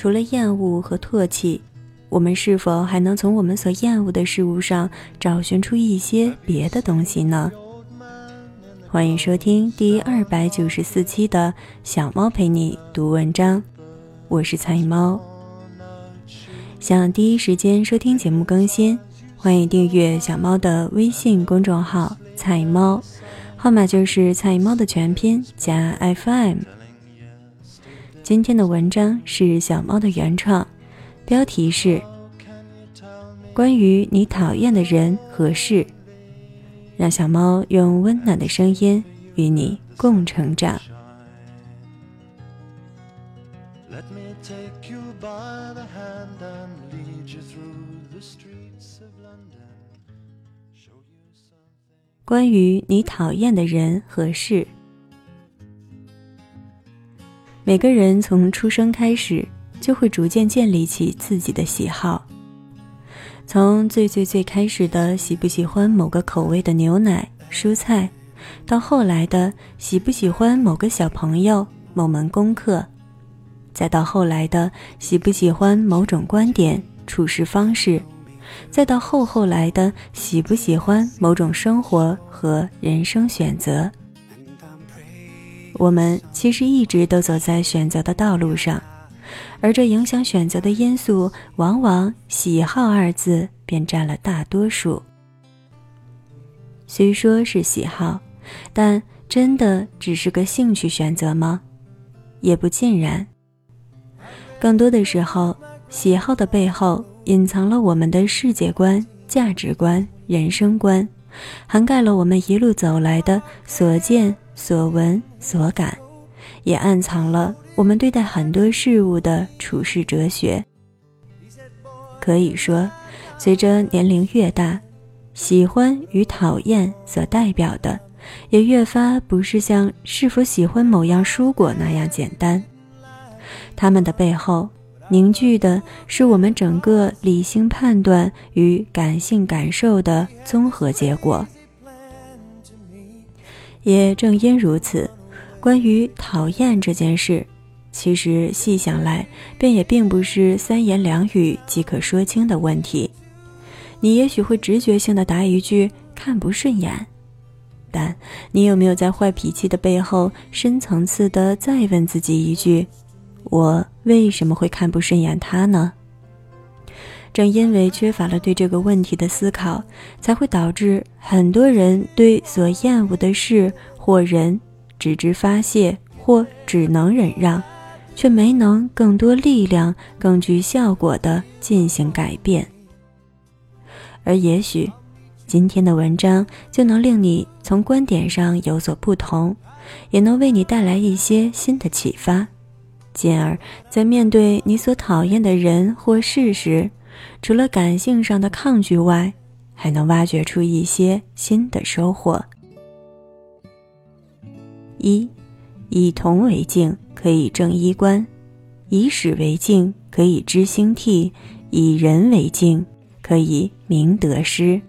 除了厌恶和唾弃，我们是否还能从我们所厌恶的事物上找寻出一些别的东西呢？欢迎收听第二百九十四期的小猫陪你读文章，我是菜猫。想第一时间收听节目更新，欢迎订阅小猫的微信公众号“菜猫”，号码就是“菜猫”的全拼加 FM。今天的文章是小猫的原创，标题是“关于你讨厌的人和事”，让小猫用温暖的声音与你共成长。关于你讨厌的人和事。每个人从出生开始，就会逐渐建立起自己的喜好。从最最最开始的喜不喜欢某个口味的牛奶、蔬菜，到后来的喜不喜欢某个小朋友、某门功课，再到后来的喜不喜欢某种观点、处事方式，再到后后来的喜不喜欢某种生活和人生选择。我们其实一直都走在选择的道路上，而这影响选择的因素，往往“喜好”二字便占了大多数。虽说是喜好，但真的只是个兴趣选择吗？也不尽然。更多的时候，喜好的背后隐藏了我们的世界观、价值观、人生观，涵盖了我们一路走来的所见。所闻所感，也暗藏了我们对待很多事物的处世哲学。可以说，随着年龄越大，喜欢与讨厌所代表的，也越发不是像是否喜欢某样蔬果那样简单。他们的背后凝聚的是我们整个理性判断与感性感受的综合结果。也正因如此，关于讨厌这件事，其实细想来，便也并不是三言两语即可说清的问题。你也许会直觉性的答一句“看不顺眼”，但你有没有在坏脾气的背后，深层次的再问自己一句：“我为什么会看不顺眼他呢？”正因为缺乏了对这个问题的思考，才会导致很多人对所厌恶的事或人只知发泄或只能忍让，却没能更多力量、更具效果的进行改变。而也许，今天的文章就能令你从观点上有所不同，也能为你带来一些新的启发，进而，在面对你所讨厌的人或事时，除了感性上的抗拒外，还能挖掘出一些新的收获。一，以铜为镜，可以正衣冠；以史为镜，可以知兴替；以人为镜，可以明得失。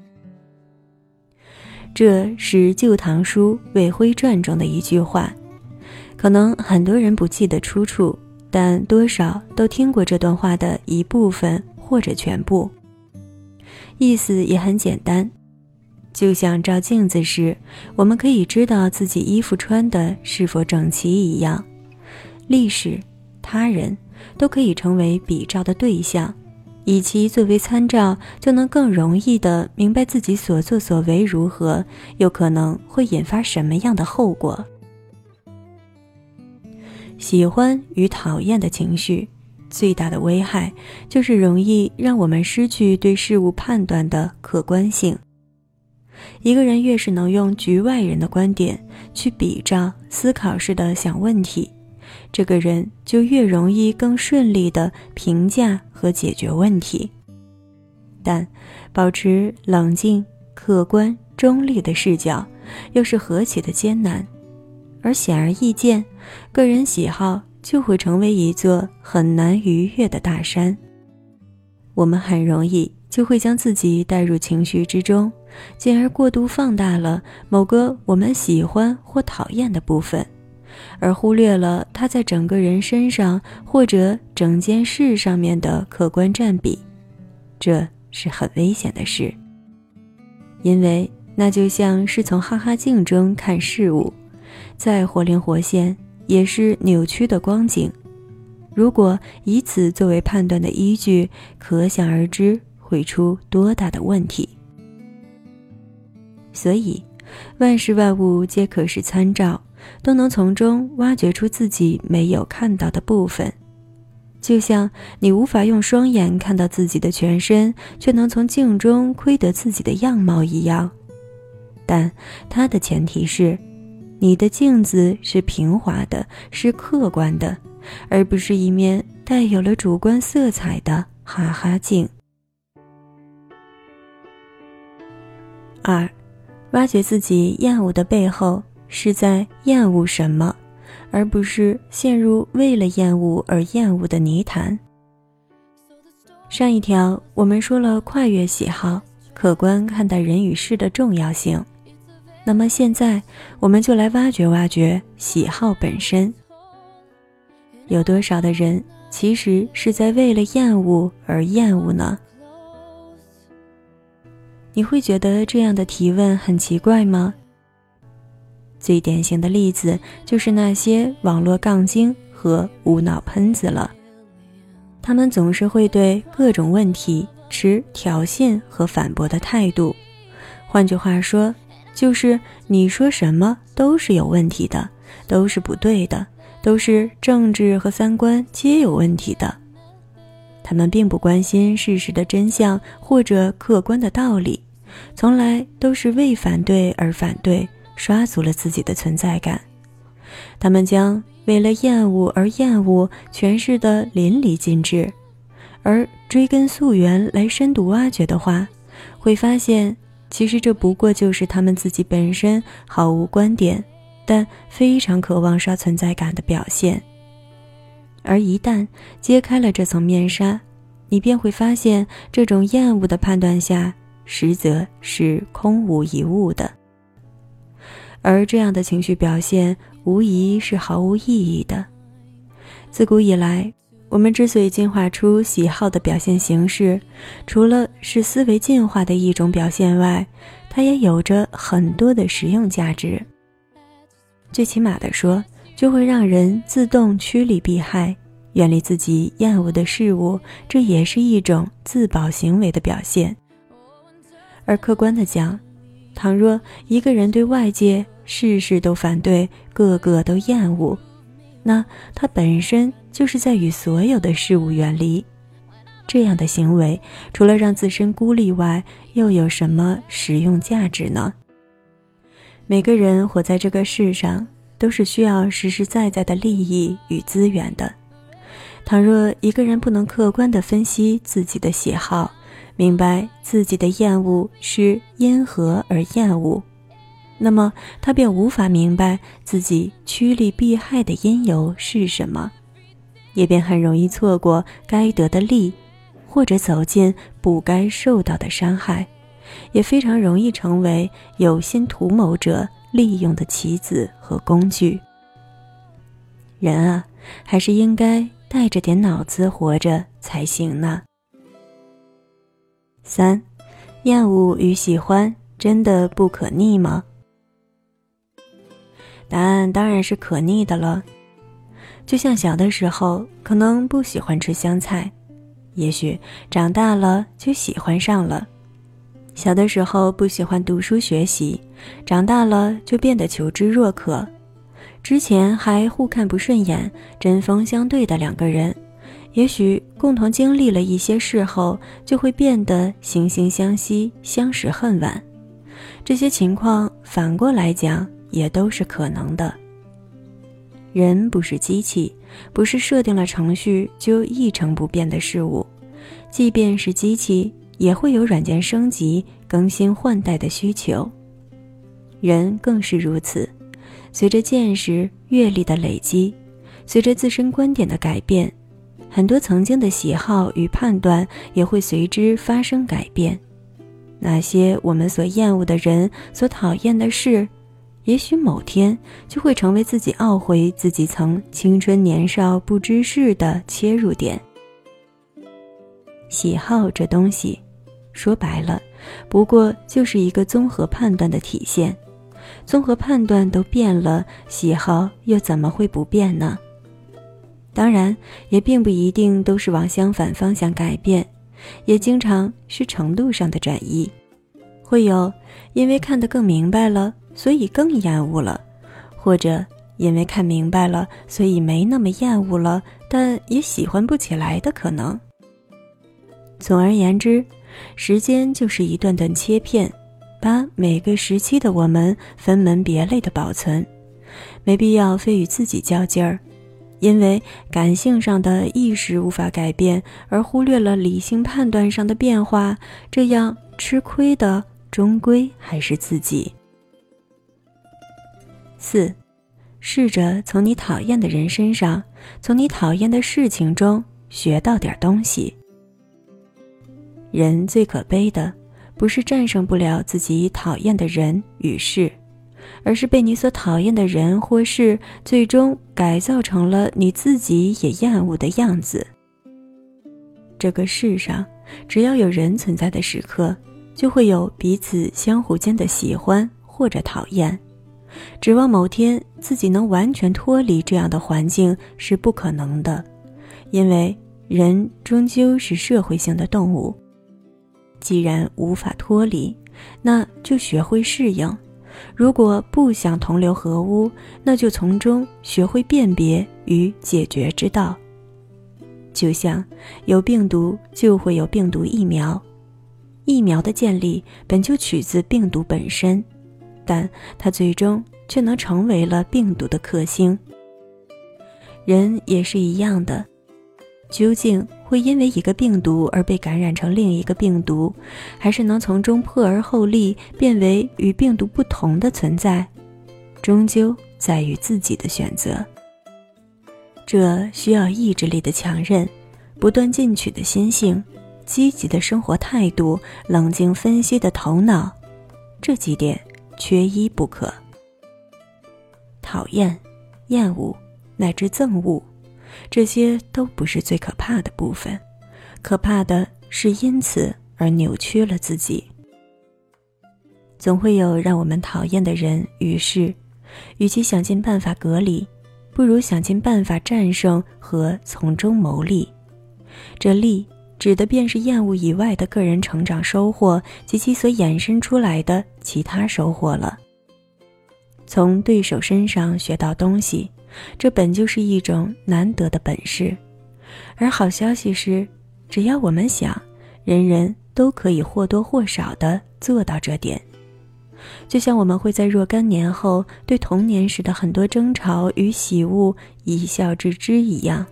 这是《旧唐书·魏徽传》中的一句话，可能很多人不记得出处，但多少都听过这段话的一部分。或者全部，意思也很简单，就像照镜子时，我们可以知道自己衣服穿的是否整齐一样。历史、他人都可以成为比照的对象，以其作为参照，就能更容易的明白自己所作所为如何，又可能会引发什么样的后果。喜欢与讨厌的情绪。最大的危害就是容易让我们失去对事物判断的客观性。一个人越是能用局外人的观点去比照、思考式的想问题，这个人就越容易更顺利的评价和解决问题。但保持冷静、客观、中立的视角，又是何其的艰难。而显而易见，个人喜好。就会成为一座很难逾越的大山。我们很容易就会将自己带入情绪之中，进而过度放大了某个我们喜欢或讨厌的部分，而忽略了它在整个人身上或者整件事上面的客观占比，这是很危险的事。因为那就像是从哈哈镜中看事物，再活灵活现，也是扭曲的光景。如果以此作为判断的依据，可想而知会出多大的问题。所以，万事万物皆可是参照，都能从中挖掘出自己没有看到的部分。就像你无法用双眼看到自己的全身，却能从镜中窥得自己的样貌一样。但它的前提是，你的镜子是平滑的，是客观的，而不是一面带有了主观色彩的哈哈镜。二。挖掘自己厌恶的背后，是在厌恶什么，而不是陷入为了厌恶而厌恶的泥潭。上一条我们说了跨越喜好，客观看待人与事的重要性。那么现在，我们就来挖掘挖掘喜好本身。有多少的人其实是在为了厌恶而厌恶呢？你会觉得这样的提问很奇怪吗？最典型的例子就是那些网络杠精和无脑喷子了。他们总是会对各种问题持挑衅和反驳的态度。换句话说，就是你说什么都是有问题的，都是不对的，都是政治和三观皆有问题的。他们并不关心事实的真相或者客观的道理，从来都是为反对而反对，刷足了自己的存在感。他们将为了厌恶而厌恶诠释的淋漓尽致，而追根溯源来深度挖掘的话，会发现其实这不过就是他们自己本身毫无观点，但非常渴望刷存在感的表现。而一旦揭开了这层面纱，你便会发现，这种厌恶的判断下，实则是空无一物的。而这样的情绪表现，无疑是毫无意义的。自古以来，我们之所以进化出喜好的表现形式，除了是思维进化的一种表现外，它也有着很多的实用价值。最起码的说。就会让人自动趋利避害，远离自己厌恶的事物，这也是一种自保行为的表现。而客观的讲，倘若一个人对外界事事都反对，个个都厌恶，那他本身就是在与所有的事物远离。这样的行为，除了让自身孤立外，又有什么实用价值呢？每个人活在这个世上。都是需要实实在在的利益与资源的。倘若一个人不能客观地分析自己的喜好，明白自己的厌恶是因何而厌恶，那么他便无法明白自己趋利避害的因由是什么，也便很容易错过该得的利，或者走进不该受到的伤害，也非常容易成为有心图谋者。利用的棋子和工具。人啊，还是应该带着点脑子活着才行呢。三，厌恶与喜欢真的不可逆吗？答案当然是可逆的了。就像小的时候可能不喜欢吃香菜，也许长大了就喜欢上了。小的时候不喜欢读书学习，长大了就变得求知若渴。之前还互看不顺眼、针锋相对的两个人，也许共同经历了一些事后，就会变得惺惺相惜、相识恨晚。这些情况反过来讲也都是可能的。人不是机器，不是设定了程序就一成不变的事物，即便是机器。也会有软件升级、更新换代的需求，人更是如此。随着见识、阅历的累积，随着自身观点的改变，很多曾经的喜好与判断也会随之发生改变。那些我们所厌恶的人、所讨厌的事，也许某天就会成为自己懊悔自己曾青春年少不知事的切入点。喜好这东西，说白了，不过就是一个综合判断的体现。综合判断都变了，喜好又怎么会不变呢？当然，也并不一定都是往相反方向改变，也经常是程度上的转移。会有因为看得更明白了，所以更厌恶了；或者因为看明白了，所以没那么厌恶了，但也喜欢不起来的可能。总而言之，时间就是一段段切片。把每个时期的我们分门别类的保存，没必要非与自己较劲儿，因为感性上的意识无法改变，而忽略了理性判断上的变化，这样吃亏的终归还是自己。四，试着从你讨厌的人身上，从你讨厌的事情中学到点东西。人最可悲的。不是战胜不了自己讨厌的人与事，而是被你所讨厌的人或事最终改造成了你自己也厌恶的样子。这个世上，只要有人存在的时刻，就会有彼此相互间的喜欢或者讨厌。指望某天自己能完全脱离这样的环境是不可能的，因为人终究是社会性的动物。既然无法脱离，那就学会适应；如果不想同流合污，那就从中学会辨别与解决之道。就像有病毒就会有病毒疫苗，疫苗的建立本就取自病毒本身，但它最终却能成为了病毒的克星。人也是一样的。究竟会因为一个病毒而被感染成另一个病毒，还是能从中破而后立，变为与病毒不同的存在，终究在于自己的选择。这需要意志力的强韧，不断进取的心性，积极的生活态度，冷静分析的头脑，这几点缺一不可。讨厌、厌恶乃至憎恶。这些都不是最可怕的部分，可怕的是因此而扭曲了自己。总会有让我们讨厌的人与事，与其想尽办法隔离，不如想尽办法战胜和从中牟利。这利指的便是厌恶以外的个人成长收获及其所衍生出来的其他收获了。从对手身上学到东西。这本就是一种难得的本事，而好消息是，只要我们想，人人都可以或多或少的做到这点。就像我们会在若干年后对童年时的很多争吵与喜恶一笑置之一样，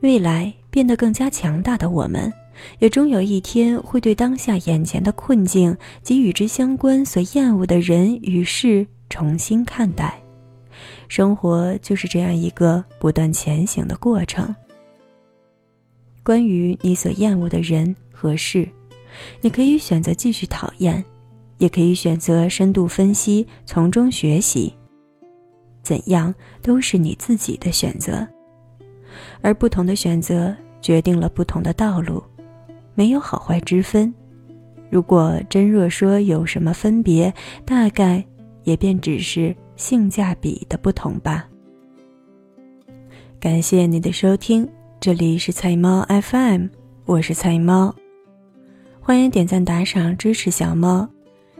未来变得更加强大的我们，也终有一天会对当下眼前的困境及与之相关所厌恶的人与事重新看待。生活就是这样一个不断前行的过程。关于你所厌恶的人和事，你可以选择继续讨厌，也可以选择深度分析，从中学习。怎样都是你自己的选择，而不同的选择决定了不同的道路，没有好坏之分。如果真若说有什么分别，大概也便只是。性价比的不同吧。感谢你的收听，这里是菜猫 FM，我是菜猫，欢迎点赞打赏支持小猫，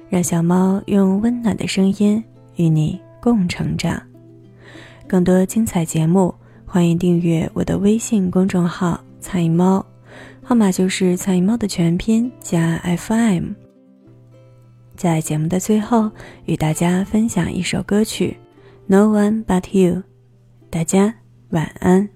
让小猫用温暖的声音与你共成长。更多精彩节目，欢迎订阅我的微信公众号“菜猫”，号码就是“菜猫”的全拼加 FM。在节目的最后，与大家分享一首歌曲《No One But You》，大家晚安。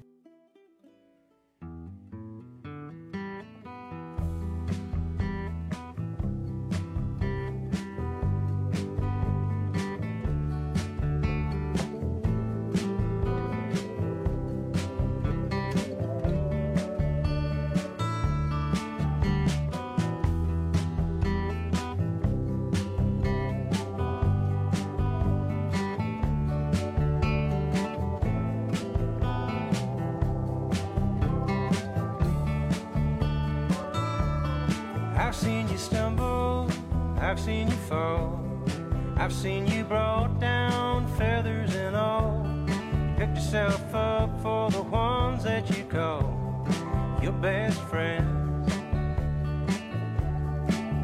I've seen you fall. I've seen you brought down, feathers and all. Picked yourself up for the ones that you call your best friends.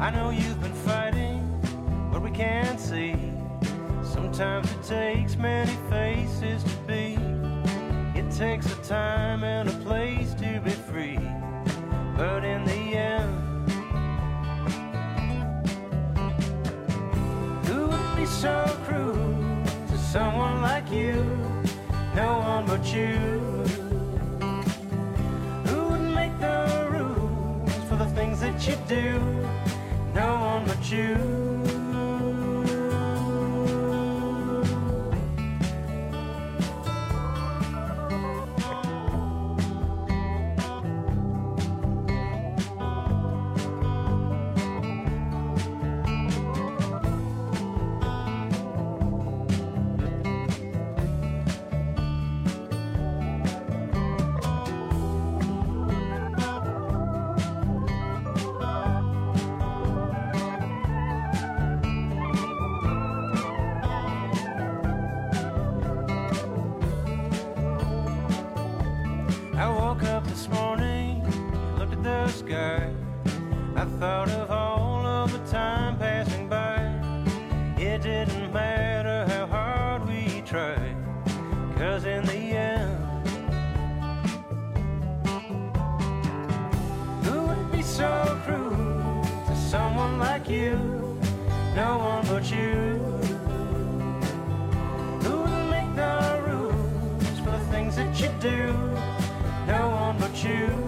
I know you've been fighting but we can't see. Sometimes it takes many faces to be. It takes a time and a place to be free. Someone like you? No one but you. Who would make the rules for the things that you do? No one but you. you do. No one but you.